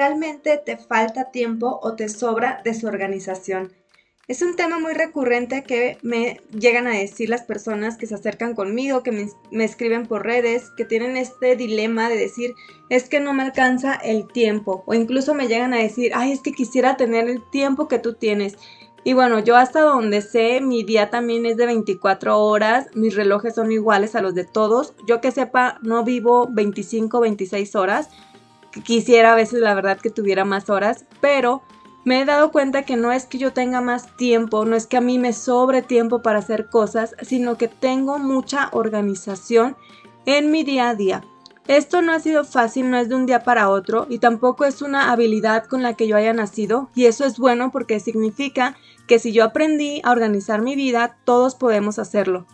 realmente te falta tiempo o te sobra desorganización. Es un tema muy recurrente que me llegan a decir las personas que se acercan conmigo, que me, escriben por redes, que tienen este dilema de decir, es que no me alcanza el tiempo. O incluso me llegan a decir, ay, es que quisiera tener el tiempo que tú tienes. Y bueno, yo hasta donde sé, mi día también es de 24 horas, mis relojes son iguales a los de todos. Yo que sepa, no vivo 25, 26 horas. Quisiera a veces, la verdad, que tuviera más horas, pero me he dado cuenta que no es que yo tenga más tiempo, no es que a mí me sobre tiempo para hacer cosas, sino que tengo mucha organización en mi día a día. Esto no ha sido fácil, no es de un día para otro y tampoco es una habilidad con la que yo haya nacido y eso es bueno porque significa que si yo aprendí a organizar mi vida, todos podemos hacerlo.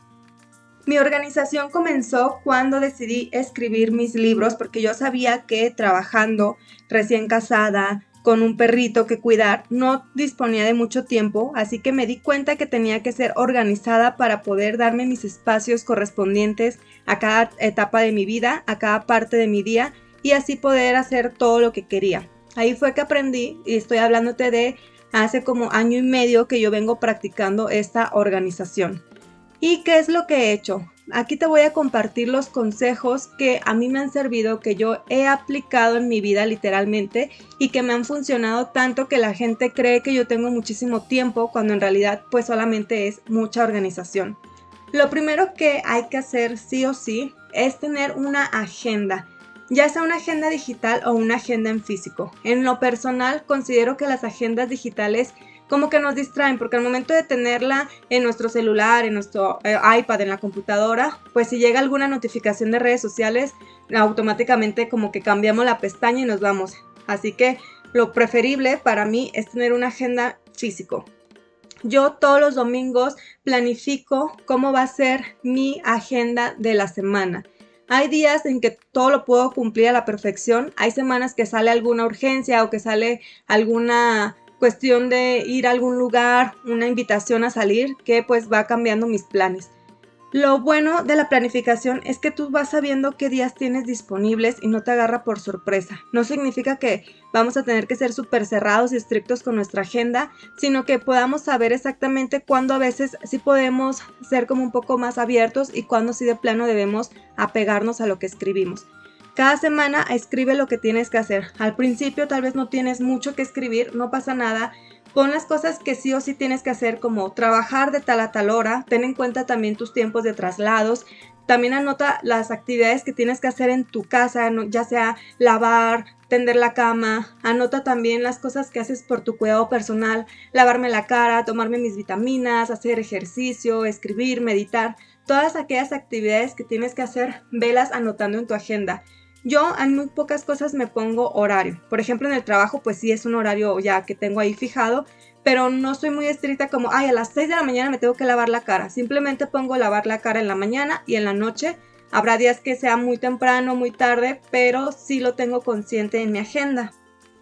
Mi organización comenzó cuando decidí escribir mis libros porque yo sabía que trabajando recién casada, con un perrito que cuidar, no disponía de mucho tiempo, así que me di cuenta que tenía que ser organizada para poder darme mis espacios correspondientes a cada etapa de mi vida, a cada parte de mi día y así poder hacer todo lo que quería. Ahí fue que aprendí y estoy hablándote de hace como año y medio que yo vengo practicando esta organización. ¿Y qué es lo que he hecho? Aquí te voy a compartir los consejos que a mí me han servido, que yo he aplicado en mi vida literalmente y que me han funcionado tanto que la gente cree que yo tengo muchísimo tiempo cuando en realidad pues solamente es mucha organización. Lo primero que hay que hacer sí o sí es tener una agenda ya sea una agenda digital o una agenda en físico. En lo personal, considero que las agendas digitales como que nos distraen, porque al momento de tenerla en nuestro celular, en nuestro eh, iPad, en la computadora, pues si llega alguna notificación de redes sociales, automáticamente como que cambiamos la pestaña y nos vamos. Así que lo preferible para mí es tener una agenda físico. Yo todos los domingos planifico cómo va a ser mi agenda de la semana. Hay días en que todo lo puedo cumplir a la perfección. Hay semanas que sale alguna urgencia o que sale alguna cuestión de ir a algún lugar, una invitación a salir, que pues va cambiando mis planes. Lo bueno de la planificación es que tú vas sabiendo qué días tienes disponibles y no te agarra por sorpresa. No significa que vamos a tener que ser súper cerrados y estrictos con nuestra agenda, sino que podamos saber exactamente cuándo a veces sí podemos ser como un poco más abiertos y cuándo sí de plano debemos apegarnos a lo que escribimos. Cada semana escribe lo que tienes que hacer. Al principio tal vez no tienes mucho que escribir, no pasa nada. Pon las cosas que sí o sí tienes que hacer como trabajar de tal a tal hora, ten en cuenta también tus tiempos de traslados, también anota las actividades que tienes que hacer en tu casa, ya sea lavar, tender la cama, anota también las cosas que haces por tu cuidado personal, lavarme la cara, tomarme mis vitaminas, hacer ejercicio, escribir, meditar, todas aquellas actividades que tienes que hacer, velas anotando en tu agenda. Yo en muy pocas cosas me pongo horario. Por ejemplo, en el trabajo, pues sí es un horario ya que tengo ahí fijado, pero no soy muy estricta como, ay, a las 6 de la mañana me tengo que lavar la cara. Simplemente pongo lavar la cara en la mañana y en la noche. Habrá días que sea muy temprano, muy tarde, pero sí lo tengo consciente en mi agenda.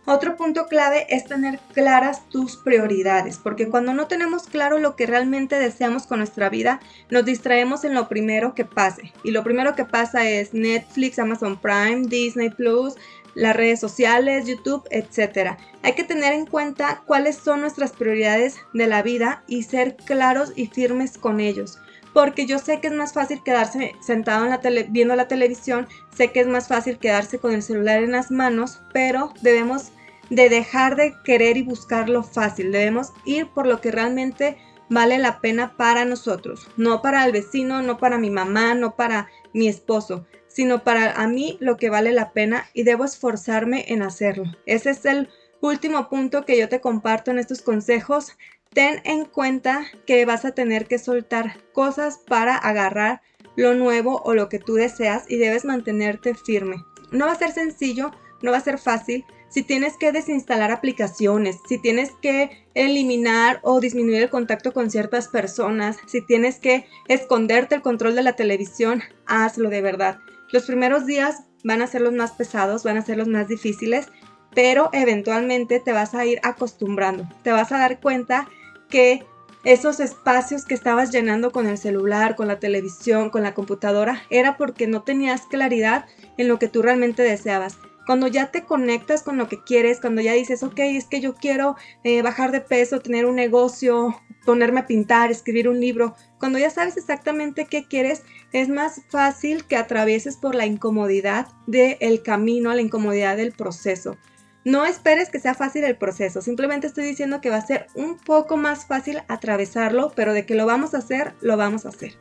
Otro punto clave es tener claras tus prioridades, porque cuando no tenemos claro lo que realmente deseamos con nuestra vida, nos distraemos en lo primero que pase. Y lo primero que pasa es Netflix, Amazon Prime, Disney Plus, las redes sociales, YouTube, etc. Hay que tener en cuenta cuáles son nuestras prioridades de la vida y ser claros y firmes con ellos porque yo sé que es más fácil quedarse sentado en la tele, viendo la televisión, sé que es más fácil quedarse con el celular en las manos, pero debemos de dejar de querer y buscar lo fácil, debemos ir por lo que realmente vale la pena para nosotros, no para el vecino, no para mi mamá, no para mi esposo, sino para a mí lo que vale la pena y debo esforzarme en hacerlo. Ese es el último punto que yo te comparto en estos consejos ten en cuenta que vas a tener que soltar cosas para agarrar lo nuevo o lo que tú deseas y debes mantenerte firme. No va a ser sencillo, no va a ser fácil. Si tienes que desinstalar aplicaciones, si tienes que eliminar o disminuir el contacto con ciertas personas, si tienes que esconderte el control de la televisión, hazlo de verdad. Los primeros días van a ser los más pesados, van a ser los más difíciles, pero eventualmente te vas a ir acostumbrando. Te vas a dar cuenta que esos espacios que estabas llenando con el celular, con la televisión, con la computadora, era porque no tenías claridad en lo que tú realmente deseabas. Cuando ya te conectas con lo que quieres, cuando ya dices, ok, es que yo quiero eh, bajar de peso, tener un negocio, ponerme a pintar, escribir un libro, cuando ya sabes exactamente qué quieres, es más fácil que atravieses por la incomodidad del camino, la incomodidad del proceso. No esperes que sea fácil el proceso, simplemente estoy diciendo que va a ser un poco más fácil atravesarlo, pero de que lo vamos a hacer, lo vamos a hacer.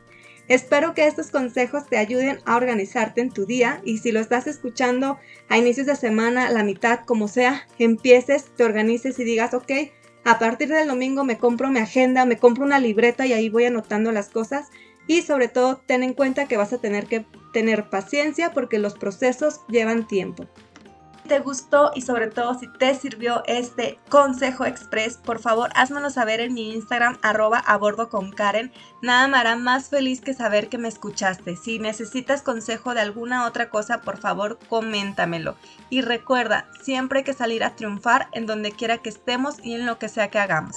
Espero que estos consejos te ayuden a organizarte en tu día y si lo estás escuchando a inicios de semana, la mitad, como sea, empieces, te organices y digas, ok, a partir del domingo me compro mi agenda, me compro una libreta y ahí voy anotando las cosas. Y sobre todo ten en cuenta que vas a tener que tener paciencia porque los procesos llevan tiempo te gustó y sobre todo si te sirvió este consejo express, por favor házmelo saber en mi Instagram arroba a con Karen. Nada me hará más feliz que saber que me escuchaste. Si necesitas consejo de alguna otra cosa, por favor coméntamelo. Y recuerda, siempre hay que salir a triunfar en donde quiera que estemos y en lo que sea que hagamos.